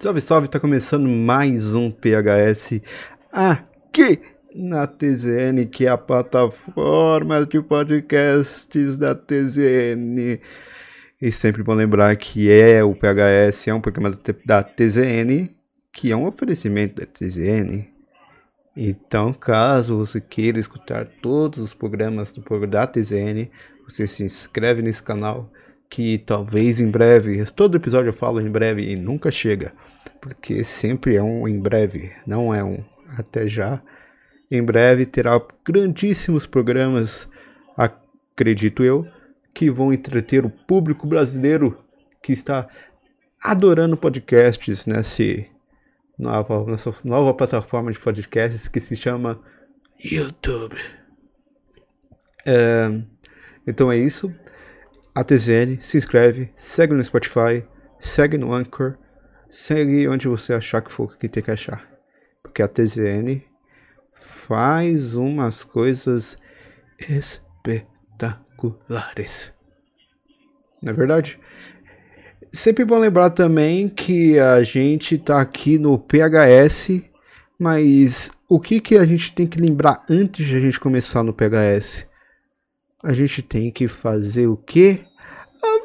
Salve, salve, tá começando mais um PHS aqui na TZN, que é a plataforma de podcasts da TZN. E sempre bom lembrar que é o PHS, é um programa da TZN, que é um oferecimento da TZN. Então, caso você queira escutar todos os programas do da TZN, você se inscreve nesse canal que talvez em breve, todo episódio eu falo em breve e nunca chega, porque sempre é um em breve, não é um até já. Em breve terá grandíssimos programas, acredito eu, que vão entreter o público brasileiro que está adorando podcasts nesse nova, nessa nova plataforma de podcasts que se chama YouTube. É, então é isso a TZN, se inscreve, segue no Spotify, segue no Anchor, segue onde você achar que for que tem que achar. Porque a TZN faz umas coisas espetaculares. Não é verdade? Sempre bom lembrar também que a gente tá aqui no PHS, mas o que que a gente tem que lembrar antes de a gente começar no PHS? A gente tem que fazer o quê? A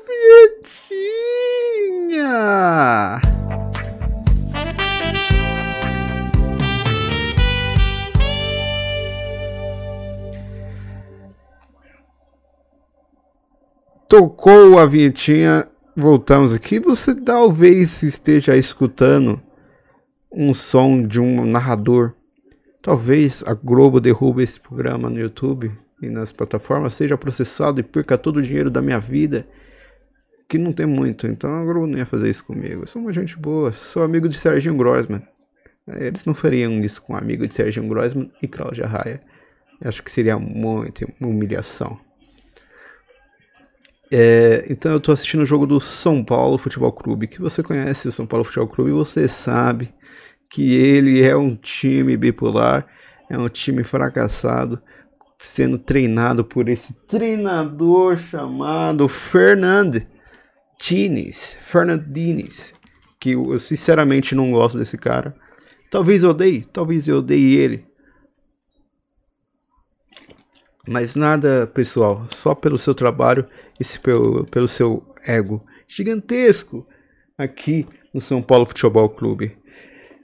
vinhetinha! Tocou a vinhetinha, voltamos aqui. Você talvez esteja escutando um som de um narrador. Talvez a Globo derrube esse programa no YouTube e nas plataformas, seja processado e perca todo o dinheiro da minha vida que não tem muito, então a Globo não ia fazer isso comigo. Eu sou uma gente boa, sou amigo de Serginho Grossman. Eles não fariam isso com um amigo de Serginho Grossman e Cláudia Raia. Eu acho que seria muita humilhação. É, então eu tô assistindo o jogo do São Paulo Futebol Clube, que você conhece o São Paulo Futebol Clube, você sabe que ele é um time bipolar, é um time fracassado, sendo treinado por esse treinador chamado Fernando Diniz, Fernandines, que eu sinceramente não gosto desse cara. Talvez eu odeie, talvez eu odeie ele. Mas nada pessoal, só pelo seu trabalho e pelo, pelo seu ego gigantesco aqui no São Paulo Futebol Clube.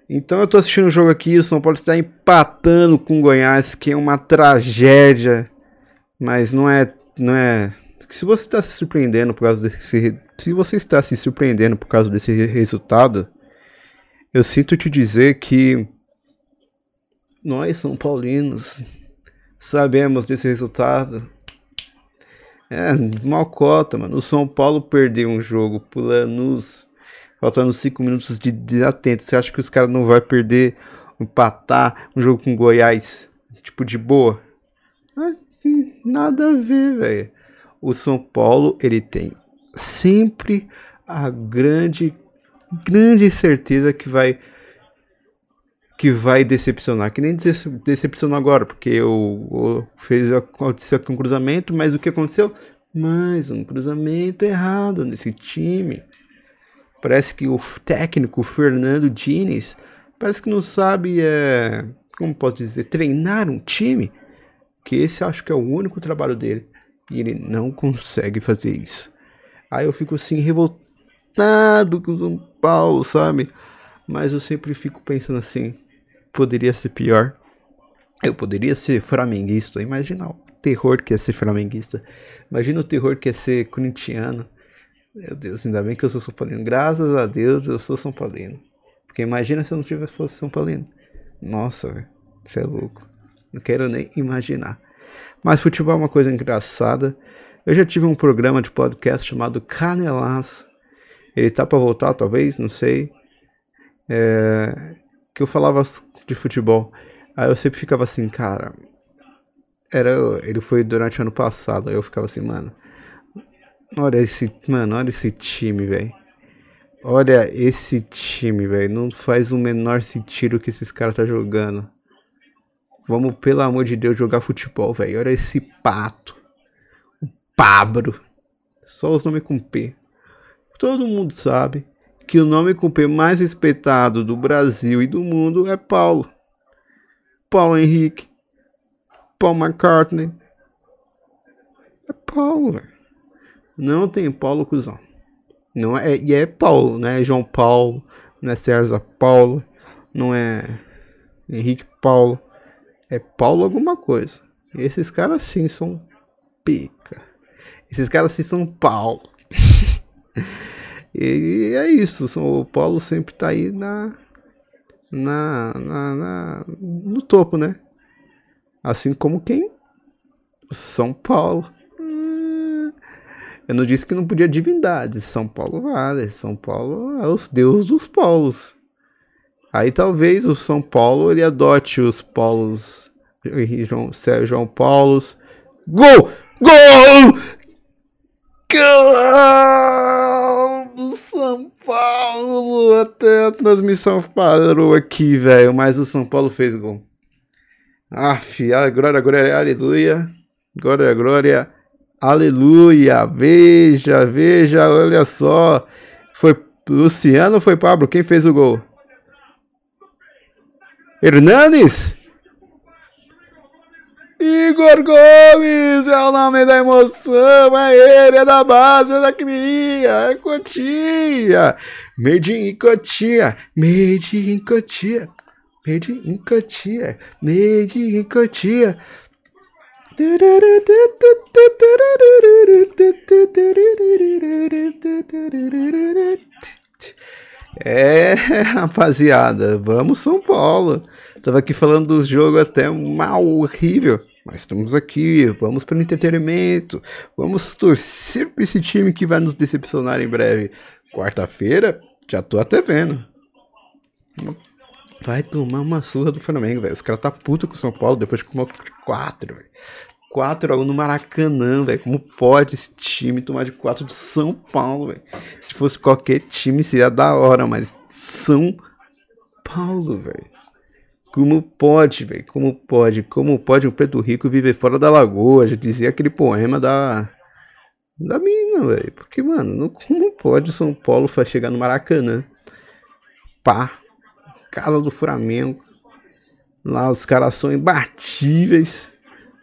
Então eu tô assistindo o jogo aqui, o São Paulo está empatando com o Goiás, que é uma tragédia, mas não é, não é. Se você está se surpreendendo por causa desse se você está se surpreendendo por causa desse resultado, eu sinto te dizer que nós, São Paulinos, sabemos desse resultado. É, mal cota, mano. O São Paulo perdeu um jogo pro Lanús, faltando 5 minutos de desatento. Você acha que os caras não vão perder, empatar um jogo com Goiás, tipo, de boa? Nada a ver, velho. O São Paulo, ele tem sempre a grande grande certeza que vai que vai decepcionar, que nem decepcionou agora, porque o, o fez aconteceu aqui um cruzamento, mas o que aconteceu? Mais um cruzamento errado nesse time. Parece que o técnico Fernando Diniz parece que não sabe, é, como posso dizer, treinar um time. Que esse acho que é o único trabalho dele e ele não consegue fazer isso. Aí eu fico assim, revoltado com o São Paulo, sabe? Mas eu sempre fico pensando assim, poderia ser pior. Eu poderia ser flamenguista, imagina o terror que é ser flamenguista. Imagina o terror que é ser corintiano. Meu Deus, ainda bem que eu sou São Paulino. Graças a Deus eu sou São Paulino. Porque imagina se eu não tivesse fosse São Paulino. Nossa, velho. Você é louco. Não quero nem imaginar. Mas futebol é uma coisa engraçada. Eu já tive um programa de podcast chamado Canelaço. Ele tá para voltar, talvez, não sei. É, que eu falava de futebol. Aí eu sempre ficava assim, cara. Era, ele foi durante o ano passado. Aí eu ficava assim, mano. Olha esse, mano, olha esse time, velho. Olha esse time, velho. Não faz o menor sentido que esses caras tá jogando. Vamos, pelo amor de Deus, jogar futebol, velho. Olha esse pato. Pablo. Só os nomes com P. Todo mundo sabe que o nome com P mais respeitado do Brasil e do mundo é Paulo. Paulo Henrique. Paul McCartney. É Paulo, velho. Não tem Paulo Cusão. Não é, e é Paulo, não é João Paulo, não é César Paulo, não é Henrique Paulo. É Paulo alguma coisa. Esses caras sim são pica. Esses caras sim são Paulo. e é isso. O Paulo sempre tá aí na, na, na, na, no topo, né? Assim como quem? São Paulo. Eu não disse que não podia divindades. São Paulo vale. São Paulo é os deuses dos polos. Aí talvez o São Paulo ele adote os polos João, João Paulo. Gol! Gol! Gol do São Paulo! Até a transmissão parou aqui, velho. Mas o São Paulo fez gol. Aff, glória, glória, aleluia. Glória, glória, aleluia. Veja, veja, olha só. Foi Luciano ou foi Pablo? Quem fez o gol? Hernanes? Igor Gomes é o nome da emoção, é ele, é da base, é da cria, é Cotia. Made in Cotia, made in Cotia. Made in Cotia, made in Cotia. É, rapaziada, vamos São Paulo. Tava aqui falando do jogo até mal horrível. Mas estamos aqui, vamos para o entretenimento, vamos torcer para esse time que vai nos decepcionar em breve. Quarta-feira, já tô até vendo. Vai tomar uma surra do Flamengo, velho. Os caras tá puto com o São Paulo depois de tomar 4, velho. 4 a 1 no Maracanã, velho. Como pode esse time tomar de 4 do São Paulo, velho? Se fosse qualquer time seria da hora, mas São Paulo, velho. Como pode, velho? Como pode? Como pode um preto rico viver fora da lagoa? Já dizia aquele poema da da mina, velho. Porque, mano, como pode o São Paulo chegar no Maracanã? Pá, casa do Flamengo. Lá os caras são imbatíveis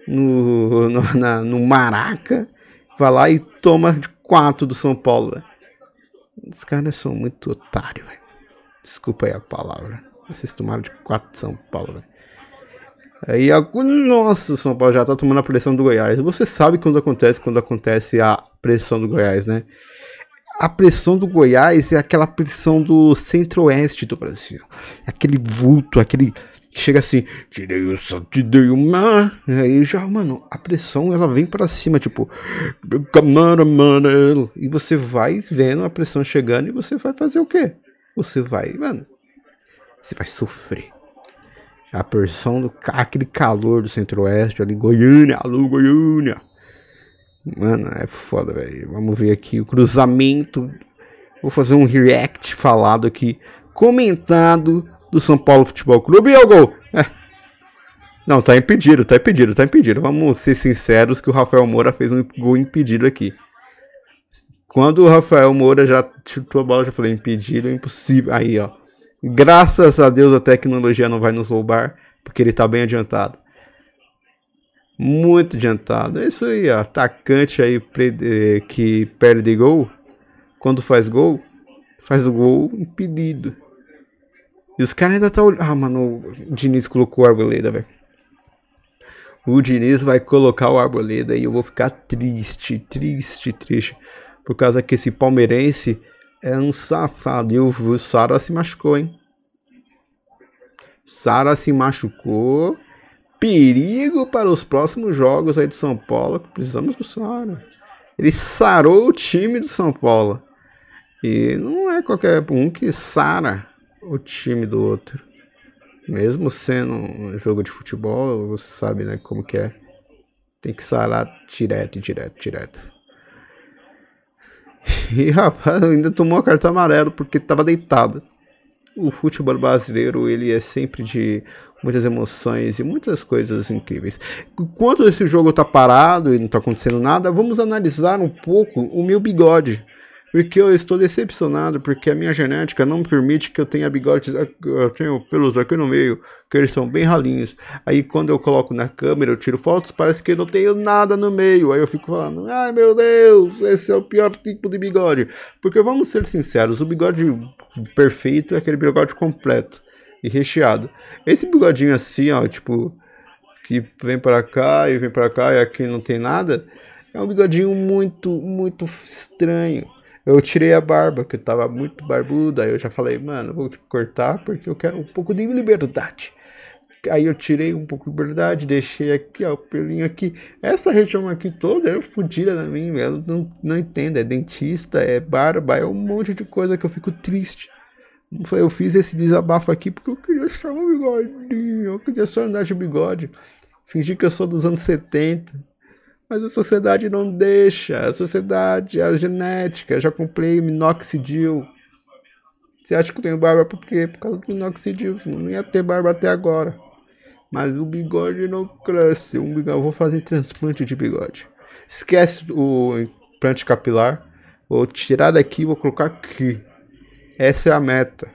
no, no, na, no Maraca. Vai lá e toma de 4 do São Paulo. Véio. Os caras são muito otários, velho. Desculpa aí a palavra. Vocês tomaram de 4 de São Paulo, velho. Aí, nossa, o São Paulo já tá tomando a pressão do Goiás. Você sabe quando acontece, quando acontece a pressão do Goiás, né? a pressão do Goiás é aquela pressão do centro-oeste do Brasil. Aquele vulto, aquele que chega assim, tirei o sol, te dei o mar. Aí já, mano, a pressão ela vem para cima, tipo, camaro amarelo. E você vai vendo a pressão chegando e você vai fazer o quê? Você vai, mano, você vai sofrer. A pressão do aquele calor do centro-oeste ali, Goiânia, alô Goiânia. Mano, é foda, velho. Vamos ver aqui o cruzamento. Vou fazer um react falado aqui, comentado do São Paulo Futebol Clube. E o gol! É. Não, tá impedido, tá impedido, tá impedido. Vamos ser sinceros que o Rafael Moura fez um gol impedido aqui. Quando o Rafael Moura já chutou a bola, já falei impedido, impossível. Aí, ó. Graças a Deus a tecnologia não vai nos roubar, porque ele tá bem adiantado muito adiantado. É isso aí, atacante aí eh, que perde gol, quando faz gol, faz o gol impedido. E os caras ainda tá olhando. Ah, mano, o Diniz colocou o Arboleda, velho. O Diniz vai colocar o Arboleda e eu vou ficar triste, triste, triste. Por causa que esse palmeirense é um safado. E o Sara se machucou, hein? Sara se machucou perigo para os próximos jogos aí de São Paulo. Precisamos do Sara. Ele sarou o time do São Paulo. E não é qualquer um que sara o time do outro. Mesmo sendo um jogo de futebol, você sabe né, como que é. Tem que sarar direto, direto, direto. E rapaz, ainda tomou cartão amarelo porque estava deitado. O futebol brasileiro, ele é sempre de muitas emoções e muitas coisas incríveis. Enquanto esse jogo está parado e não está acontecendo nada, vamos analisar um pouco o meu bigode. Porque eu estou decepcionado, porque a minha genética não permite que eu tenha bigodes, eu tenho pelos aqui no meio, que eles são bem ralinhos. Aí quando eu coloco na câmera, eu tiro fotos, parece que eu não tenho nada no meio. Aí eu fico falando, ai meu Deus, esse é o pior tipo de bigode. Porque vamos ser sinceros, o bigode perfeito é aquele bigode completo e recheado. Esse bigodinho assim, ó, tipo, que vem para cá e vem para cá e aqui não tem nada, é um bigodinho muito, muito estranho. Eu tirei a barba, que tava muito barbuda. Aí eu já falei, mano, vou cortar porque eu quero um pouco de liberdade. Aí eu tirei um pouco de liberdade, deixei aqui, ó, o pelinho aqui. Essa região aqui toda é fodida na mim, eu não, não entendo. É dentista, é barba, é um monte de coisa que eu fico triste. Eu fiz esse desabafo aqui porque eu queria só um bigodinho, eu queria só andar de bigode. Fingir que eu sou dos anos 70. Mas a sociedade não deixa. A sociedade, a genética. Já comprei minoxidil. Você acha que eu tenho barba por quê? Por causa do minoxidil. Não ia ter barba até agora. Mas o bigode não cresce. Um bigode, eu vou fazer transplante de bigode. Esquece o implante capilar. Vou tirar daqui e vou colocar aqui. Essa é a meta.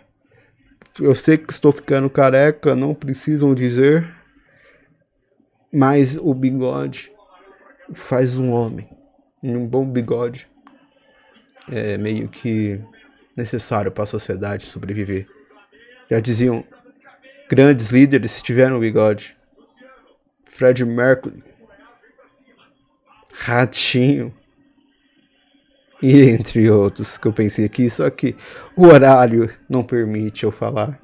Eu sei que estou ficando careca, não precisam dizer. Mas o bigode faz um homem. Um bom bigode é meio que necessário para a sociedade sobreviver. Já diziam grandes líderes tiveram bigode. Fred Mercury, Ratinho e entre outros que eu pensei aqui, só que o horário não permite eu falar,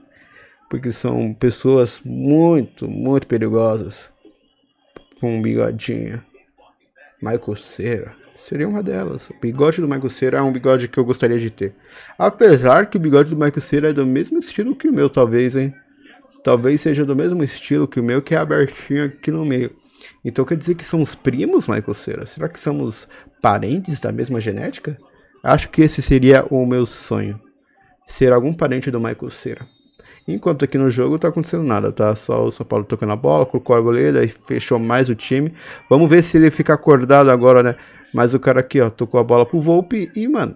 porque são pessoas muito, muito perigosas com um bigodinho. Michael Cera seria uma delas. O bigode do Michael Cera é um bigode que eu gostaria de ter. Apesar que o bigode do Michael Cera é do mesmo estilo que o meu, talvez, hein? Talvez seja do mesmo estilo que o meu, que é abertinho aqui no meio. Então quer dizer que somos primos, Michael Cera? Será que somos parentes da mesma genética? Acho que esse seria o meu sonho. Ser algum parente do Michael Cera. Enquanto aqui no jogo tá acontecendo nada, tá? Só o São Paulo tocando a bola, colocou a goleira e fechou mais o time. Vamos ver se ele fica acordado agora, né? Mas o cara aqui, ó, tocou a bola pro Volpe e, mano,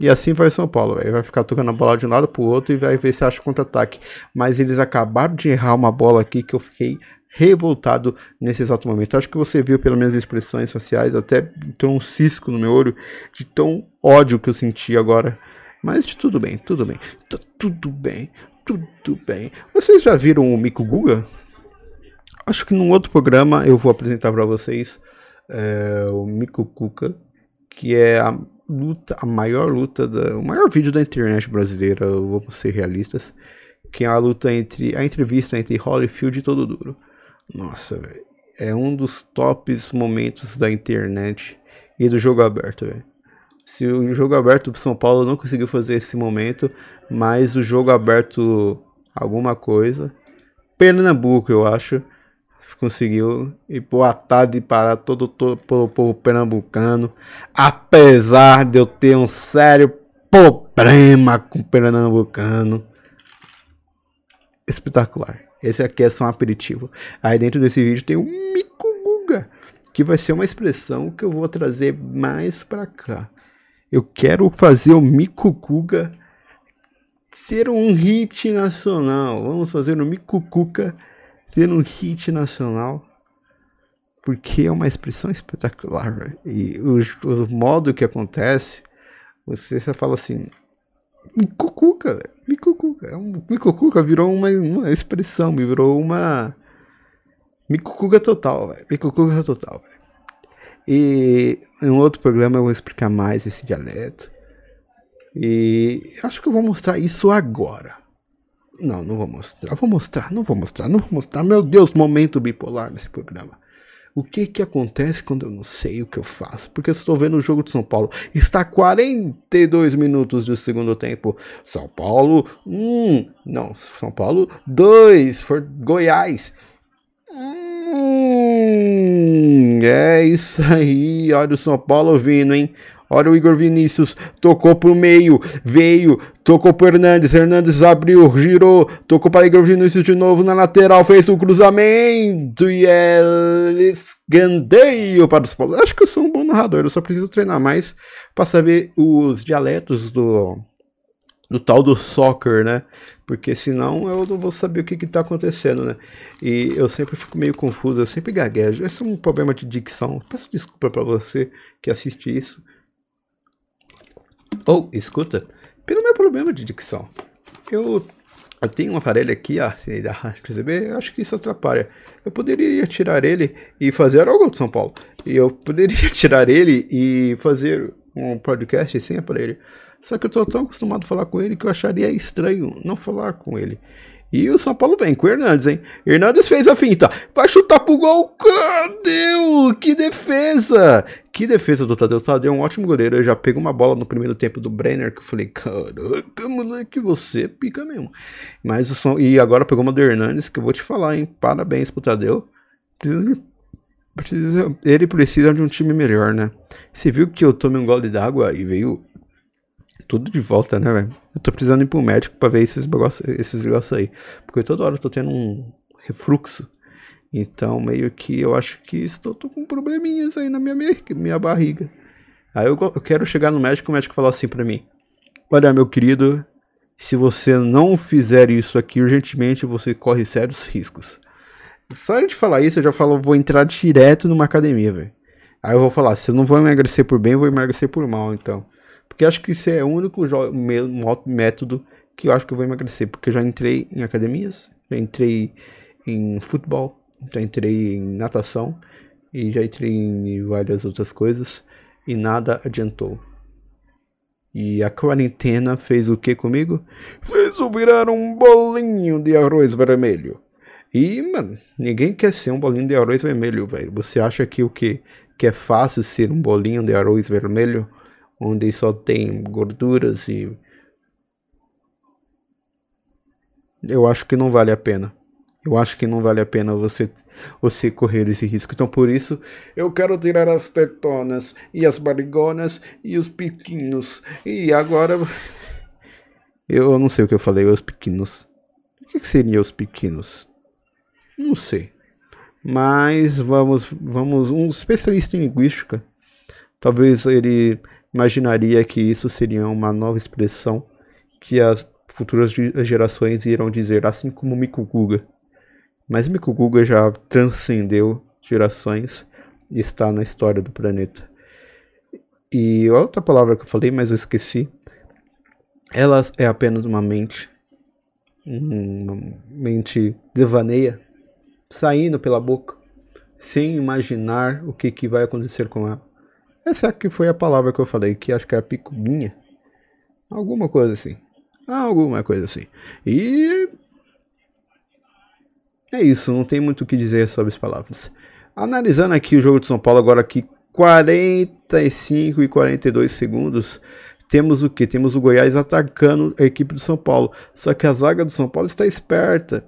e assim vai São Paulo, véio. vai ficar tocando a bola de um lado pro outro e vai ver se acha contra-ataque. Mas eles acabaram de errar uma bola aqui que eu fiquei revoltado nesse exato momento. Acho que você viu pelas minhas expressões sociais, até tem um cisco no meu olho de tão ódio que eu senti agora. Mas tudo bem, tudo bem, tá tudo bem. Tudo bem. Vocês já viram o Mico Guga? Acho que num outro programa eu vou apresentar para vocês é, o Mico Kuka, que é a luta, a maior luta, da, o maior vídeo da internet brasileira, vamos ser realistas, que é a luta entre, a entrevista entre Holyfield e Todo Duro. Nossa, velho, é um dos tops momentos da internet e do jogo aberto, velho. Se o jogo aberto do São Paulo não conseguiu fazer esse momento, mas o jogo aberto alguma coisa. Pernambuco, eu acho, conseguiu. E boa tarde para todo, o povo pernambucano. Apesar de eu ter um sério problema com pernambucano. Espetacular. Esse aqui é só um aperitivo. Aí dentro desse vídeo tem o Mico Guga, que vai ser uma expressão que eu vou trazer mais para cá. Eu quero fazer o Mico Guga ser um hit nacional. Vamos fazer o Micucuca ser um hit nacional. Porque é uma expressão espetacular. Véio. E o, modo que acontece, você só fala assim. Micucuca, Micucuca. É Micucuca virou uma, uma expressão, virou uma. Micucuca total, velho. Micucuca total, velho. E em um outro programa eu vou explicar mais esse dialeto. E acho que eu vou mostrar isso agora. Não, não vou mostrar. Vou mostrar, não vou mostrar, não vou mostrar. Meu Deus, momento bipolar nesse programa. O que que acontece quando eu não sei o que eu faço? Porque eu estou vendo o jogo de São Paulo. Está 42 minutos do segundo tempo. São Paulo 1. Um, não, São Paulo 2. For Goiás. Hum, é isso aí. Olha o São Paulo vindo, hein? Olha o Igor Vinícius, tocou pro meio, veio, tocou pro Hernandes, Hernandes abriu, girou, tocou para Igor Vinícius de novo na lateral, fez o cruzamento e é escanteio para os Paulo. Acho que eu sou um bom narrador, eu só preciso treinar mais para saber os dialetos do, do tal do soccer, né? Porque senão eu não vou saber o que está acontecendo, né? E eu sempre fico meio confuso, eu sempre gaguejo. Esse é um problema de dicção. Peço desculpa para você que assiste isso. Ou, escuta, pelo meu problema de dicção. Eu, eu tenho um aparelho aqui, ah, pra perceber? Acho que isso atrapalha. Eu poderia tirar ele e fazer algo de São Paulo. E eu poderia tirar ele e fazer um podcast sem aparelho. Só que eu tô tão acostumado a falar com ele que eu acharia estranho não falar com ele. E o São Paulo vem com o Hernandes, hein? Hernandes fez a finta. Vai chutar pro gol. Tadeu! Que defesa! Que defesa do Tadeu. Tadeu é um ótimo goleiro. Eu já peguei uma bola no primeiro tempo do Brenner que eu falei, caraca, moleque, você pica mesmo. Mas o som... E agora pegou uma do Hernandes que eu vou te falar, hein? Parabéns pro Tadeu. Ele precisa de um time melhor, né? Você viu que eu tomei um gole d'água e veio tudo de volta, né, velho? Eu tô precisando ir pro médico pra ver esses negócios esses negócios aí. Porque toda hora eu tô tendo um refluxo. Então, meio que eu acho que estou tô com probleminhas aí na minha, minha barriga. Aí eu, eu quero chegar no médico e o médico falar assim pra mim: Olha, meu querido, se você não fizer isso aqui urgentemente, você corre sérios riscos. Só de falar isso, eu já falo, vou entrar direto numa academia, velho. Aí eu vou falar, se eu não vou emagrecer por bem, eu vou emagrecer por mal, então. Porque acho que esse é o único método que eu acho que eu vou emagrecer. Porque eu já entrei em academias, já entrei em futebol, já entrei em natação e já entrei em várias outras coisas e nada adiantou. E a quarentena fez o que comigo? Fez eu virar um bolinho de arroz vermelho. E, mano, ninguém quer ser um bolinho de arroz vermelho, velho. Você acha que o que? Que é fácil ser um bolinho de arroz vermelho? Onde só tem gorduras e eu acho que não vale a pena. Eu acho que não vale a pena você, você correr esse risco. Então, por isso, eu quero tirar as tetonas e as barigonas e os piquinhos. E agora. Eu não sei o que eu falei, os pequenos. O que, que seriam os pequenos? Não sei. Mas vamos, vamos. Um especialista em linguística. Talvez ele imaginaria que isso seria uma nova expressão que as futuras gerações irão dizer, assim como Miku Guga. Mas Miku Guga já transcendeu gerações e está na história do planeta. E outra palavra que eu falei, mas eu esqueci. Ela é apenas uma mente. Uma mente devaneia, saindo pela boca, sem imaginar o que, que vai acontecer com ela. Essa aqui foi a palavra que eu falei, que acho que é picuinha. Alguma coisa assim. Alguma coisa assim. E. É isso, não tem muito o que dizer sobre as palavras. Analisando aqui o jogo de São Paulo, agora aqui 45 e 42 segundos. Temos o que? Temos o Goiás atacando a equipe do São Paulo. Só que a zaga do São Paulo está esperta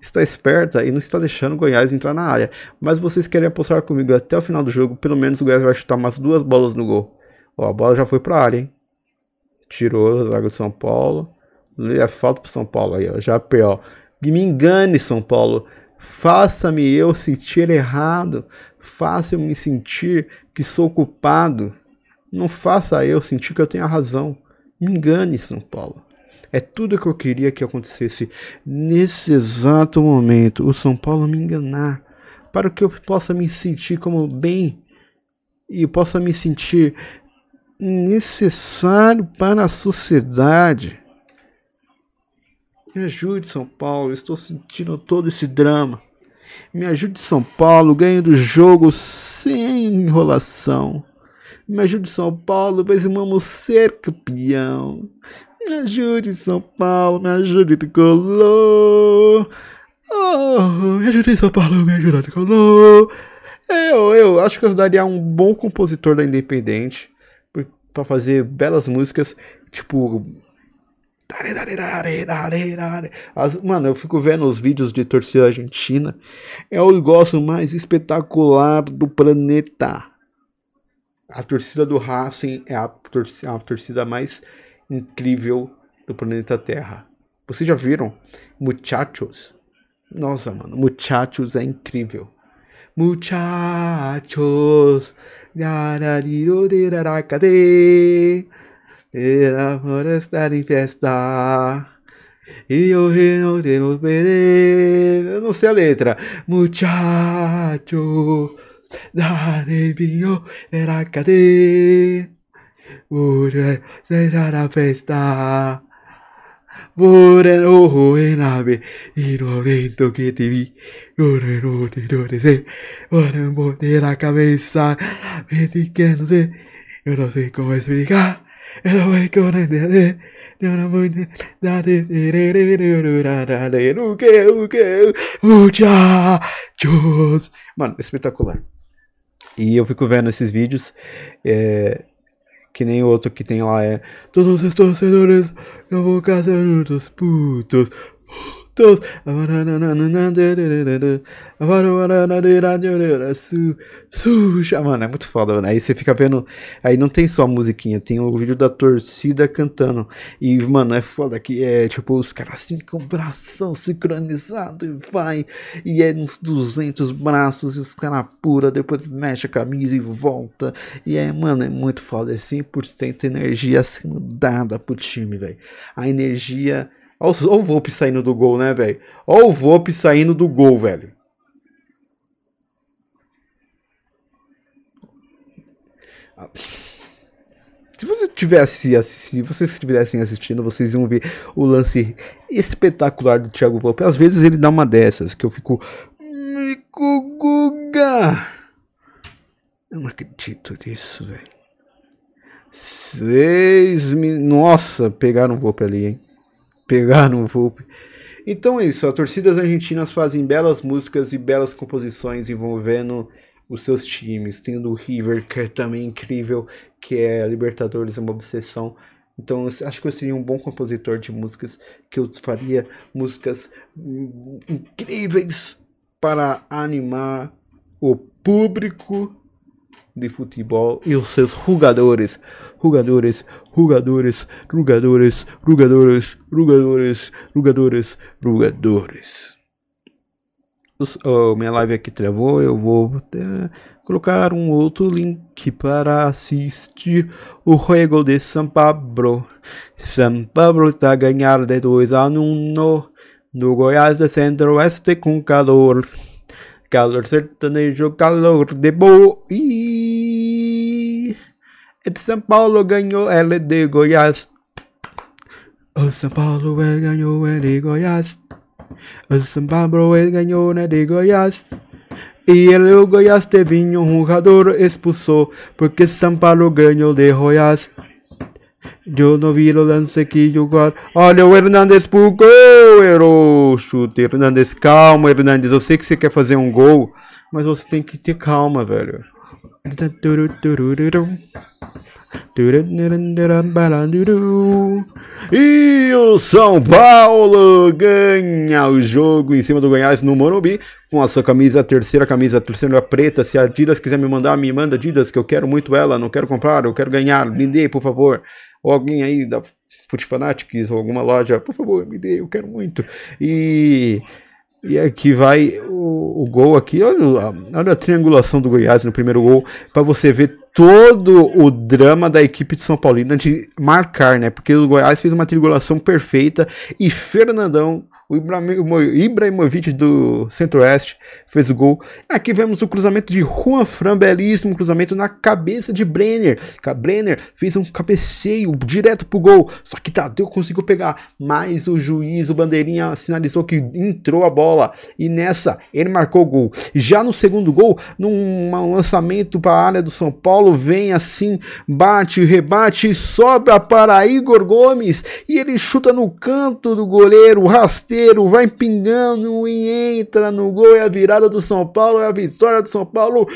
está esperta e não está deixando o Goiás entrar na área. Mas vocês querem apostar comigo até o final do jogo, pelo menos o Goiás vai chutar umas duas bolas no gol. Ó, a bola já foi para a área, hein? Tirou a zaga do São Paulo. É falta pro São Paulo aí, ó. Já ó. Me engane, São Paulo. Faça-me eu sentir errado. Faça-me me sentir que sou culpado. Não faça eu sentir que eu tenho a razão. Me engane, São Paulo. É tudo que eu queria que acontecesse nesse exato momento. O São Paulo me enganar. Para que eu possa me sentir como bem e possa me sentir necessário para a sociedade. Me ajude, São Paulo. Estou sentindo todo esse drama. Me ajude, São Paulo, ganho do jogo sem enrolação. Me ajude, São Paulo, pois vamos ser campeão. Me ajude, São Paulo, me ajude, tricolor. Oh, me ajude, São Paulo, me ajude, tricolor. Eu, eu acho que eu daria um bom compositor da Independente para fazer belas músicas, tipo. As, mano, eu fico vendo os vídeos de torcida argentina. É o negócio mais espetacular do planeta. A torcida do Racing é a torcida, a torcida mais incrível do planeta Terra. Vocês já viram? Muchachos. Nossa, mano, Muchachos é incrível. Muchachos. Por estar em festa. E hoje não temos perder. Eu não sei a letra. Muchacho, dale vinho, era cadê? Hoje será a festa. Moreno en ave y no vento que te vi. No, no, no sé. Ahora me la cabeza. Me que sé. Yo no sé cómo explicar. Ela vai correndo, muchachos. Mano, espetacular. E eu fico vendo esses vídeos, é, que nem o outro que tem lá é Todos os torcedores, eu vou casar dos putos todos. Mano, é muito foda, mano. Aí você fica vendo. Aí não tem só a musiquinha, tem o vídeo da torcida cantando. E, mano, é foda que é tipo os caras assim com o bração sincronizado e vai. E é uns 200 braços e os caras pura. Depois mexe a camisa e volta. E é, mano, é muito foda. É 100% energia sendo dada pro time, velho. A energia Olha o Volpe saindo do gol, né, velho? Olha o Volpe saindo do gol, velho. Se você tivesse se vocês estivessem assistindo, vocês iam ver o lance espetacular do Thiago Volpe. Às vezes ele dá uma dessas que eu fico Guga. Eu não acredito nisso, velho. Seis mil. Nossa, pegaram o Volpe ali, hein? Pegaram o Volpe. Então é isso, as torcidas argentinas fazem belas músicas e belas composições envolvendo os seus times. Tem o River, que é também incrível, que é Libertadores, é uma obsessão. Então acho que eu seria um bom compositor de músicas, que eu faria músicas incríveis para animar o público de futebol e os seus jogadores, jogadores, jogadores, jogadores, jogadores, jogadores, jogadores, jogadores. Oh, minha live aqui travou, eu vou uh, colocar um outro link para assistir o jogo de São Paulo. São Paulo está a ganhar de 2 a 1 no, no Goiás de Centro-Oeste com calor. Calor sertanejo, calor de boi. El São Paulo ganhou, ele de Goiás. O São Paulo ganhou, ele de Goiás. O São Paulo ganhou, ele de Goiás. E ele, o Goiás teve um jogador expulsou, porque São Paulo ganhou de Goiás. Eu não vi o lance que jogou. Olha o Hernandes pro gol, era o chute. Hernandes, calma, Hernandes. Eu sei que você quer fazer um gol, mas você tem que ter calma, velho. E o São Paulo ganha o jogo em cima do Goiás no Morumbi com a sua camisa, terceira camisa, terceira preta. Se a Adidas quiser me mandar, me manda Adidas, que eu quero muito ela, não quero comprar, eu quero ganhar. Me dê, por favor ou alguém aí da Foot Fanatics ou alguma loja, por favor, me dê, eu quero muito. E, e aqui vai o, o gol aqui, olha, olha a triangulação do Goiás no primeiro gol, para você ver todo o drama da equipe de São Paulino de marcar, né? Porque o Goiás fez uma triangulação perfeita e Fernandão o Ibrahimovic do Centro-Oeste fez o gol. Aqui vemos o cruzamento de Juan Fran, belíssimo cruzamento na cabeça de Brenner. Brenner fez um cabeceio direto pro gol, só que Tadeu conseguiu pegar, mas o juiz, o bandeirinha, sinalizou que entrou a bola e nessa ele marcou o gol. Já no segundo gol, num lançamento para a área do São Paulo, vem assim, bate, rebate, sobra para Igor Gomes e ele chuta no canto do goleiro, rasteiro vai pingando e entra no gol. É a virada do São Paulo, é a vitória do São Paulo.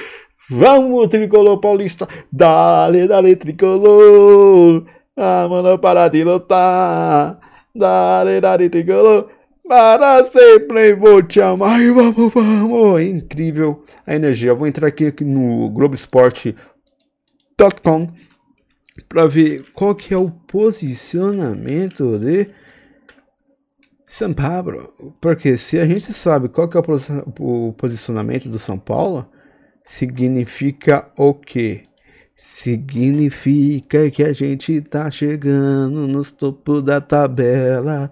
Vamos, tricolor paulista. Dale, dale, tricolor. Ah, mano, para de lutar. Dale, dale, tricolor. Para sempre vou te amar. Vamos, vamos. É incrível a energia. Vou entrar aqui, aqui no Globo Esporte Sports.com para ver qual que é o posicionamento de São Paulo. Porque se a gente sabe qual que é o posicionamento do São Paulo, significa o quê? Significa que a gente tá chegando nos topo da tabela.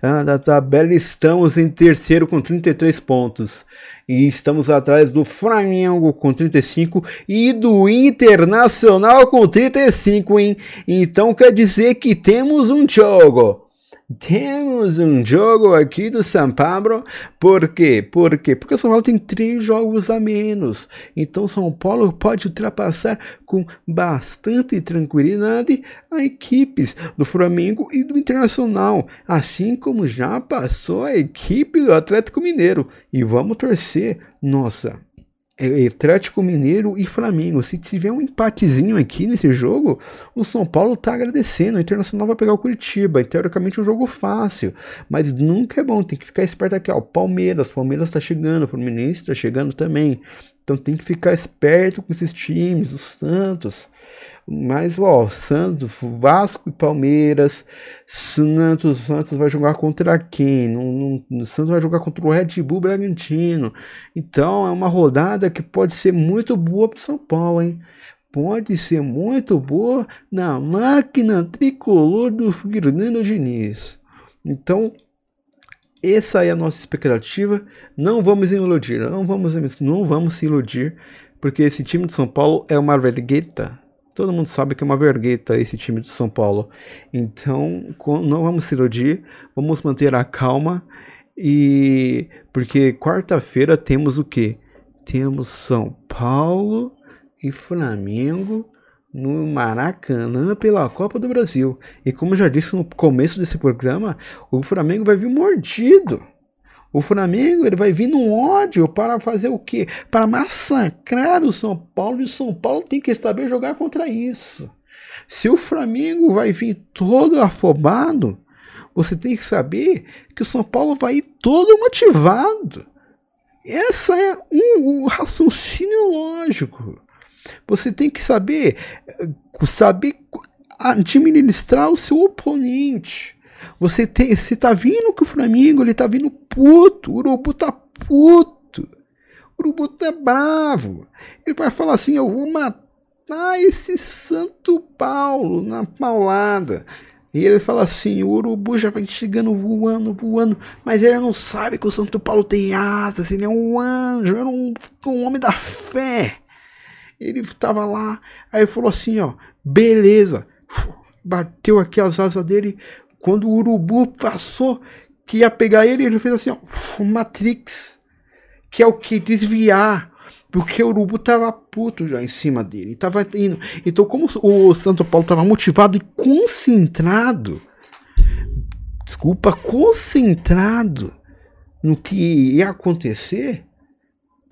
Ah, da tabela estamos em terceiro com 33 pontos. E estamos atrás do Flamengo com 35 e do Internacional com 35, hein? Então quer dizer que temos um jogo. Temos um jogo aqui do São Paulo. Por quê? Por quê? Porque o São Paulo tem três jogos a menos. Então São Paulo pode ultrapassar com bastante tranquilidade as equipes do Flamengo e do Internacional. Assim como já passou a equipe do Atlético Mineiro. E vamos torcer. Nossa, é, Atlético Mineiro e Flamengo. Se tiver um empatezinho aqui nesse jogo, o São Paulo tá agradecendo. O Internacional vai pegar o Curitiba. E, teoricamente é um jogo fácil. Mas nunca é bom, tem que ficar esperto aqui. Ó, Palmeiras, Palmeiras tá chegando, Fluminense tá chegando também. Então tem que ficar esperto com esses times, o Santos. Mas, ó, Santos, Vasco e Palmeiras. Santos, Santos vai jogar contra quem? Não, não, Santos vai jogar contra o Red Bull Bragantino. Então, é uma rodada que pode ser muito boa para São Paulo, hein? Pode ser muito boa na máquina tricolor do Fernando Diniz. Então, essa é a nossa expectativa. Não vamos iludir, não vamos, não vamos se iludir, porque esse time de São Paulo é uma vergueta Todo mundo sabe que é uma vergueta esse time de São Paulo. Então, não vamos se iludir, vamos manter a calma e porque quarta-feira temos o que? Temos São Paulo e Flamengo no Maracanã pela Copa do Brasil. E como já disse no começo desse programa, o Flamengo vai vir mordido. O Flamengo ele vai vir no ódio para fazer o quê? Para massacrar o São Paulo e o São Paulo tem que saber jogar contra isso. Se o Flamengo vai vir todo afobado, você tem que saber que o São Paulo vai ir todo motivado. Essa é um, um raciocínio lógico. Você tem que saber saber administrar o seu oponente. Você tem, você tá vindo que o Flamengo, ele tá vindo puto, o Urubu tá puto. O Urubu tá bravo. Ele vai falar assim: "Eu vou matar esse Santo Paulo na paulada". E ele fala assim: o urubu já vai chegando voando, voando, mas ele não sabe que o Santo Paulo tem asas, ele é um anjo, era um, um homem da fé. Ele estava lá, aí falou assim: ó, beleza, bateu aqui as asas dele, quando o urubu passou, que ia pegar ele, ele fez assim, ó, Matrix. Que é o que? Desviar. Porque o urubu tava puto já em cima dele. Tava indo. Então, como o Santo Paulo tava motivado e concentrado. Desculpa, concentrado no que ia acontecer.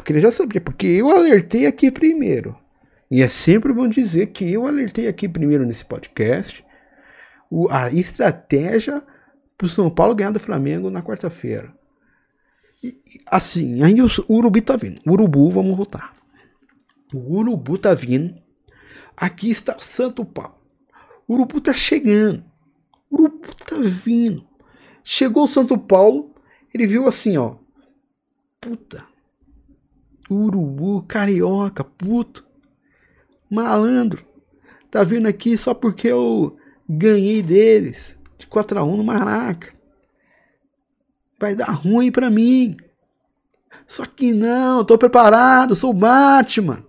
Porque ele já sabia. Porque eu alertei aqui primeiro. E é sempre bom dizer que eu alertei aqui primeiro nesse podcast a estratégia para o São Paulo ganhar do Flamengo na quarta-feira. Assim, aí o, o Urubu tá vindo. Urubu, vamos voltar. O Urubu tá vindo. Aqui está o Santo Paulo. O Urubu tá chegando. O Urubu tá vindo. Chegou o Santo Paulo, ele viu assim, ó. Puta. Urubu, carioca, puto. Malandro. Tá vindo aqui só porque eu Ganhei deles de 4 a 1 no Maraca. Vai dar ruim para mim. Só que não, tô preparado, sou o Batman.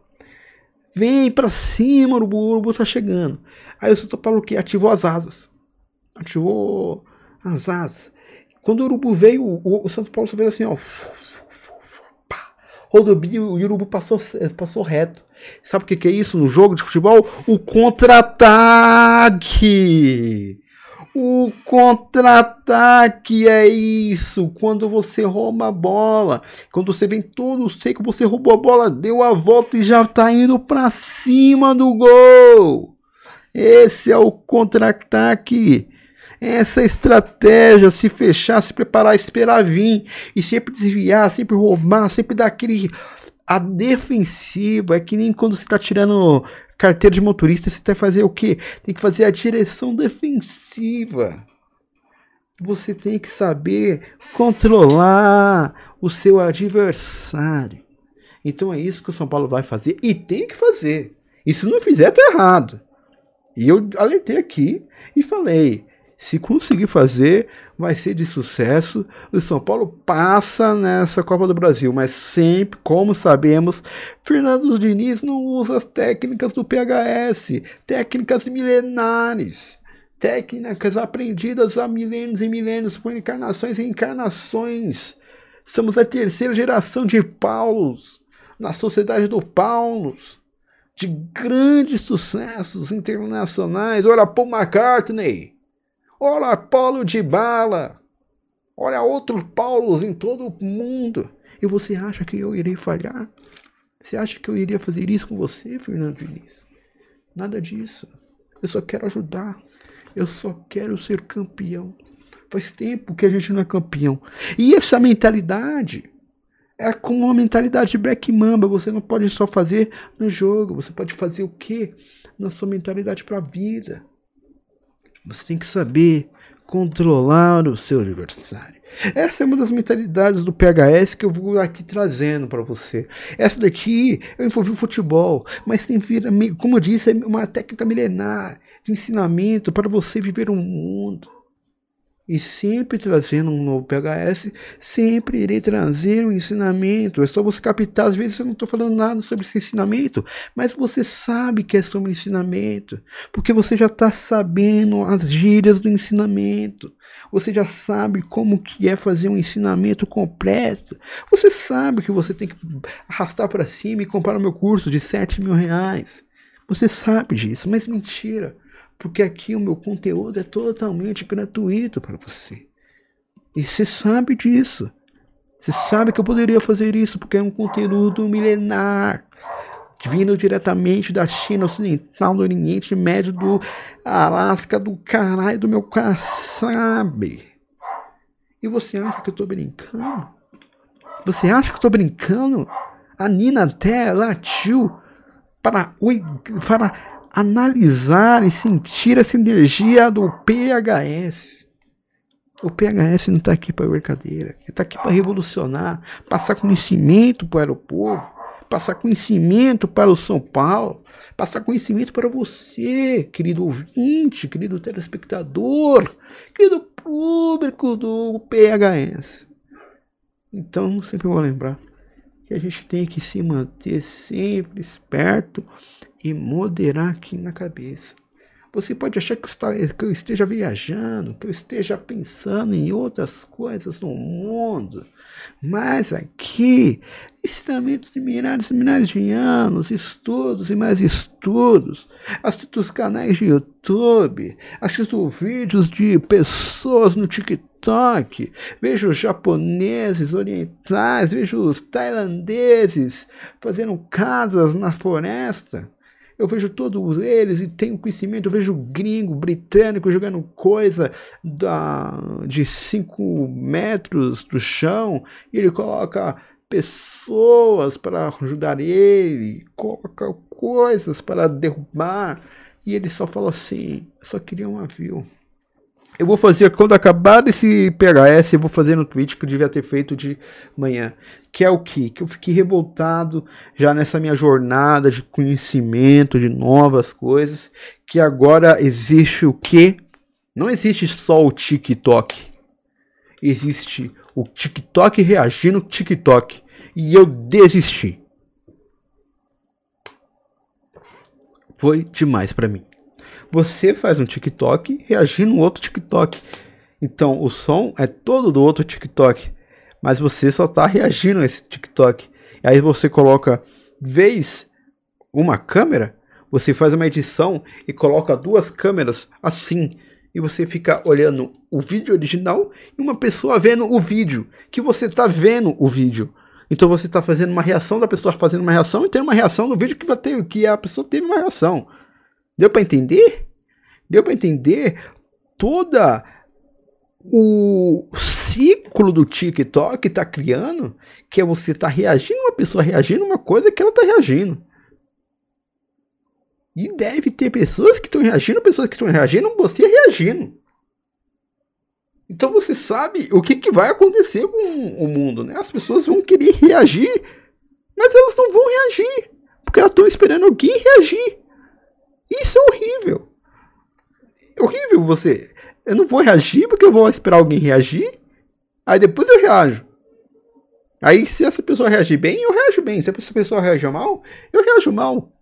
Vem pra cima, urubu, urubu tá chegando. Aí o Santo Paulo que ativou as asas. Ativou as asas. Quando o urubu veio, o, o Santo Paulo fez assim, ó. Rodobio e o urubu passou, passou reto. Sabe o que, que é isso no jogo de futebol? O contra-ataque! O contra-ataque é isso. Quando você rouba a bola, quando você vem todo seco, você roubou a bola, deu a volta e já tá indo para cima do gol. Esse é o contra-ataque. Essa estratégia, se fechar, se preparar, esperar vir e sempre desviar, sempre roubar, sempre dar aquele a defensiva é que nem quando você tá tirando carteira de motorista, você tem que fazer o quê? Tem que fazer a direção defensiva. Você tem que saber controlar o seu adversário. Então é isso que o São Paulo vai fazer e tem que fazer. E se não fizer, tá errado. E eu alertei aqui e falei: se conseguir fazer, vai ser de sucesso. O São Paulo passa nessa Copa do Brasil, mas sempre, como sabemos, Fernando Diniz não usa as técnicas do PHS, técnicas milenares, técnicas aprendidas há milênios e milênios por encarnações e encarnações. Somos a terceira geração de Paulos na sociedade do Paulos de grandes sucessos internacionais. Ora, Paul McCartney, ora, Paulo de Bala, ora, outros Paulos em todo o mundo. E você acha que eu irei falhar? Você acha que eu iria fazer isso com você, Fernando Diniz? Nada disso. Eu só quero ajudar. Eu só quero ser campeão. Faz tempo que a gente não é campeão. E essa mentalidade é como uma mentalidade de Black Mamba. Você não pode só fazer no jogo. Você pode fazer o que na sua mentalidade para a vida. Você tem que saber controlar o seu adversário. Essa é uma das mentalidades do PHS que eu vou aqui trazendo para você. Essa daqui eu envolvi o futebol, mas tem vira, como eu disse, é uma técnica milenar de ensinamento para você viver um mundo e sempre trazendo um novo PHS, sempre irei trazer um ensinamento. É só você captar, às vezes eu não estou falando nada sobre esse ensinamento, mas você sabe que é sobre ensinamento, porque você já está sabendo as gírias do ensinamento. Você já sabe como que é fazer um ensinamento completo. Você sabe que você tem que arrastar para cima e comprar o meu curso de 7 mil reais. Você sabe disso, mas mentira porque aqui o meu conteúdo é totalmente gratuito para você. E você sabe disso. Você sabe que eu poderia fazer isso porque é um conteúdo milenar, vindo diretamente da China Ocidental, do Oriente Médio, do Alasca, do caralho do meu sabe? E você acha que eu tô brincando? Você acha que eu tô brincando? A Nina até latiu para, para analisar e sentir essa energia do PHS. O PHS não está aqui para brincadeira, está aqui para revolucionar, passar conhecimento para o povo, passar conhecimento para o São Paulo, passar conhecimento para você, querido ouvinte, querido telespectador, querido público do PHS. Então, sempre vou lembrar que a gente tem que se manter sempre esperto e moderar aqui na cabeça. Você pode achar que eu esteja viajando, que eu esteja pensando em outras coisas no mundo, mas aqui, ensinamentos de milhares e milhares de anos, estudos e mais estudos. Assisto os canais de YouTube, assisto vídeos de pessoas no TikTok, vejo japoneses orientais, vejo os tailandeses fazendo casas na floresta. Eu vejo todos eles e tenho conhecimento. Eu vejo gringo, britânico jogando coisa da, de 5 metros do chão e ele coloca pessoas para ajudar ele, coloca coisas para derrubar e ele só fala assim: só queria um avião. Eu vou fazer, quando acabar esse PHS, eu vou fazer no Twitch que eu devia ter feito de manhã. Que é o que? Que eu fiquei revoltado já nessa minha jornada de conhecimento de novas coisas. Que agora existe o que? Não existe só o TikTok. Existe o TikTok reagindo ao TikTok. E eu desisti. Foi demais para mim você faz um TikTok reagindo no outro TikTok. Então o som é todo do outro TikTok, mas você só está reagindo a esse TikTok. Aí você coloca vez uma câmera, você faz uma edição e coloca duas câmeras assim. E você fica olhando o vídeo original e uma pessoa vendo o vídeo, que você está vendo o vídeo. Então você está fazendo uma reação da pessoa fazendo uma reação e tendo uma reação no vídeo que, vai ter, que a pessoa teve uma reação. Deu para entender? Deu para entender toda o ciclo do TikTok está criando, que é você tá reagindo uma pessoa reagindo uma coisa que ela tá reagindo. E deve ter pessoas que estão reagindo, pessoas que estão reagindo, você reagindo. Então você sabe o que, que vai acontecer com o mundo, né? As pessoas vão querer reagir, mas elas não vão reagir, porque elas estão esperando alguém reagir. Isso é horrível. É horrível você. Eu não vou reagir porque eu vou esperar alguém reagir, aí depois eu reajo. Aí se essa pessoa reagir bem, eu reajo bem. Se essa pessoa reagir mal, eu reajo mal.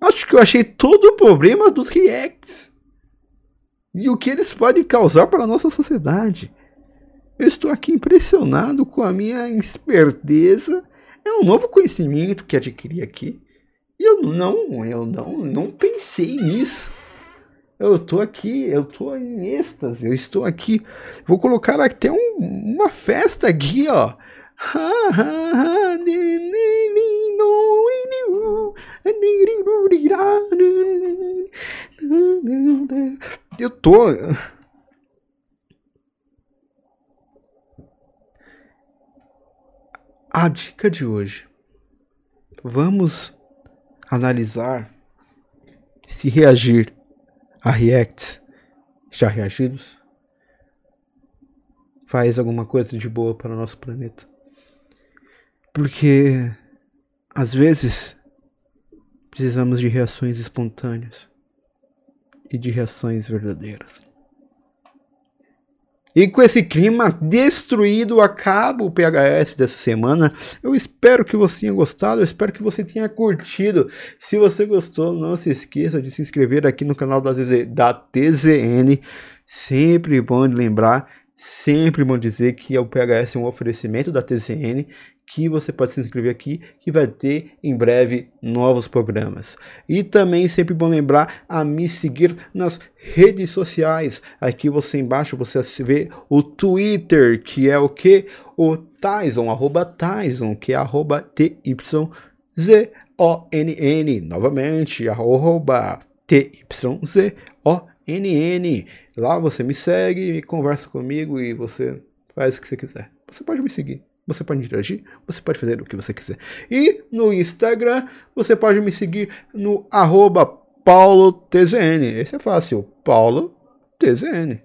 Acho que eu achei todo o problema dos reacts e o que eles podem causar para a nossa sociedade. Eu estou aqui impressionado com a minha esperteza. É um novo conhecimento que adquiri aqui. Eu não, eu não, não pensei nisso. Eu estou aqui, eu estou em êxtase, eu estou aqui. Vou colocar até um, uma festa aqui, ó. Eu tô. A dica de hoje. Vamos analisar se reagir a reacts já reagidos faz alguma coisa de boa para o nosso planeta. Porque às vezes precisamos de reações espontâneas e de reações verdadeiras. E com esse clima destruído, acaba o PHS dessa semana. Eu espero que você tenha gostado, eu espero que você tenha curtido. Se você gostou, não se esqueça de se inscrever aqui no canal da, TZN. Sempre bom de lembrar, sempre bom dizer que o PHS é um oferecimento da TZN que você pode se inscrever aqui, que vai ter em breve novos programas. E também sempre bom lembrar a me seguir nas redes sociais. Aqui você embaixo você vê o Twitter, que é o que? O Tyson, arroba Tyson, que é arroba T-Y-Z-O-N-N. Novamente, arroba T-Y-Z-O-N-N. Lá você me segue, conversa comigo e você faz o que você quiser. Você pode me seguir. Você pode interagir, você pode fazer o que você quiser. E no Instagram, você pode me seguir no PauloTZN. Esse é fácil, PauloTZN.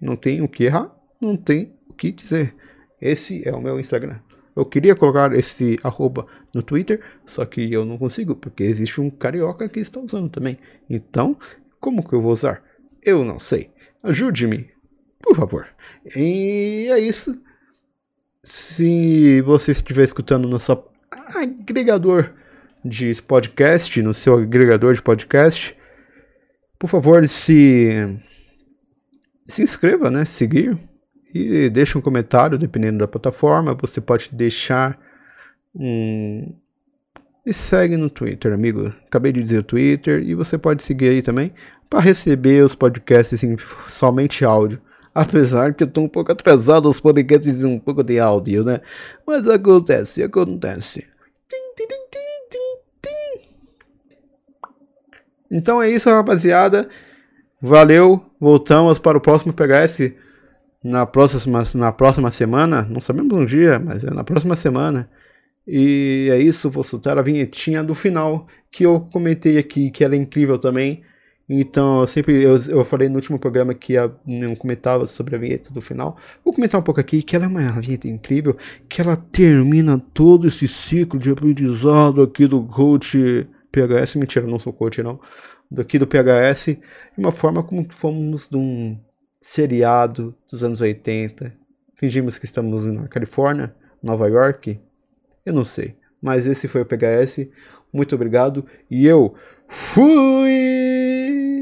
Não tem o que errar, não tem o que dizer. Esse é o meu Instagram. Eu queria colocar esse arroba no Twitter, só que eu não consigo, porque existe um carioca que está usando também. Então, como que eu vou usar? Eu não sei. Ajude-me, por favor. E é isso. Se você estiver escutando no seu agregador de podcast, no seu agregador de podcast, por favor, se se inscreva, né? Seguir e deixe um comentário, dependendo da plataforma. Você pode deixar um e segue no Twitter, amigo. Acabei de dizer o Twitter e você pode seguir aí também para receber os podcasts em somente áudio. Apesar que eu tô um pouco atrasado os podcasts um pouco de áudio, né? Mas acontece, acontece. Então é isso, rapaziada. Valeu. Voltamos para o próximo PHS na próxima, na próxima semana. Não sabemos um dia, mas é na próxima semana. E é isso, vou soltar a vinhetinha do final que eu comentei aqui, que ela é incrível também. Então, eu sempre eu, eu falei no último programa que eu não comentava sobre a vinheta do final. Vou comentar um pouco aqui que ela é uma vinheta incrível, que ela termina todo esse ciclo de aprendizado aqui do coach PHS. Mentira, não sou coach não. Daqui do PHS, de uma forma como fomos de um seriado dos anos 80. Fingimos que estamos na Califórnia, Nova York. Eu não sei. Mas esse foi o PHS. Muito obrigado. E eu Fui!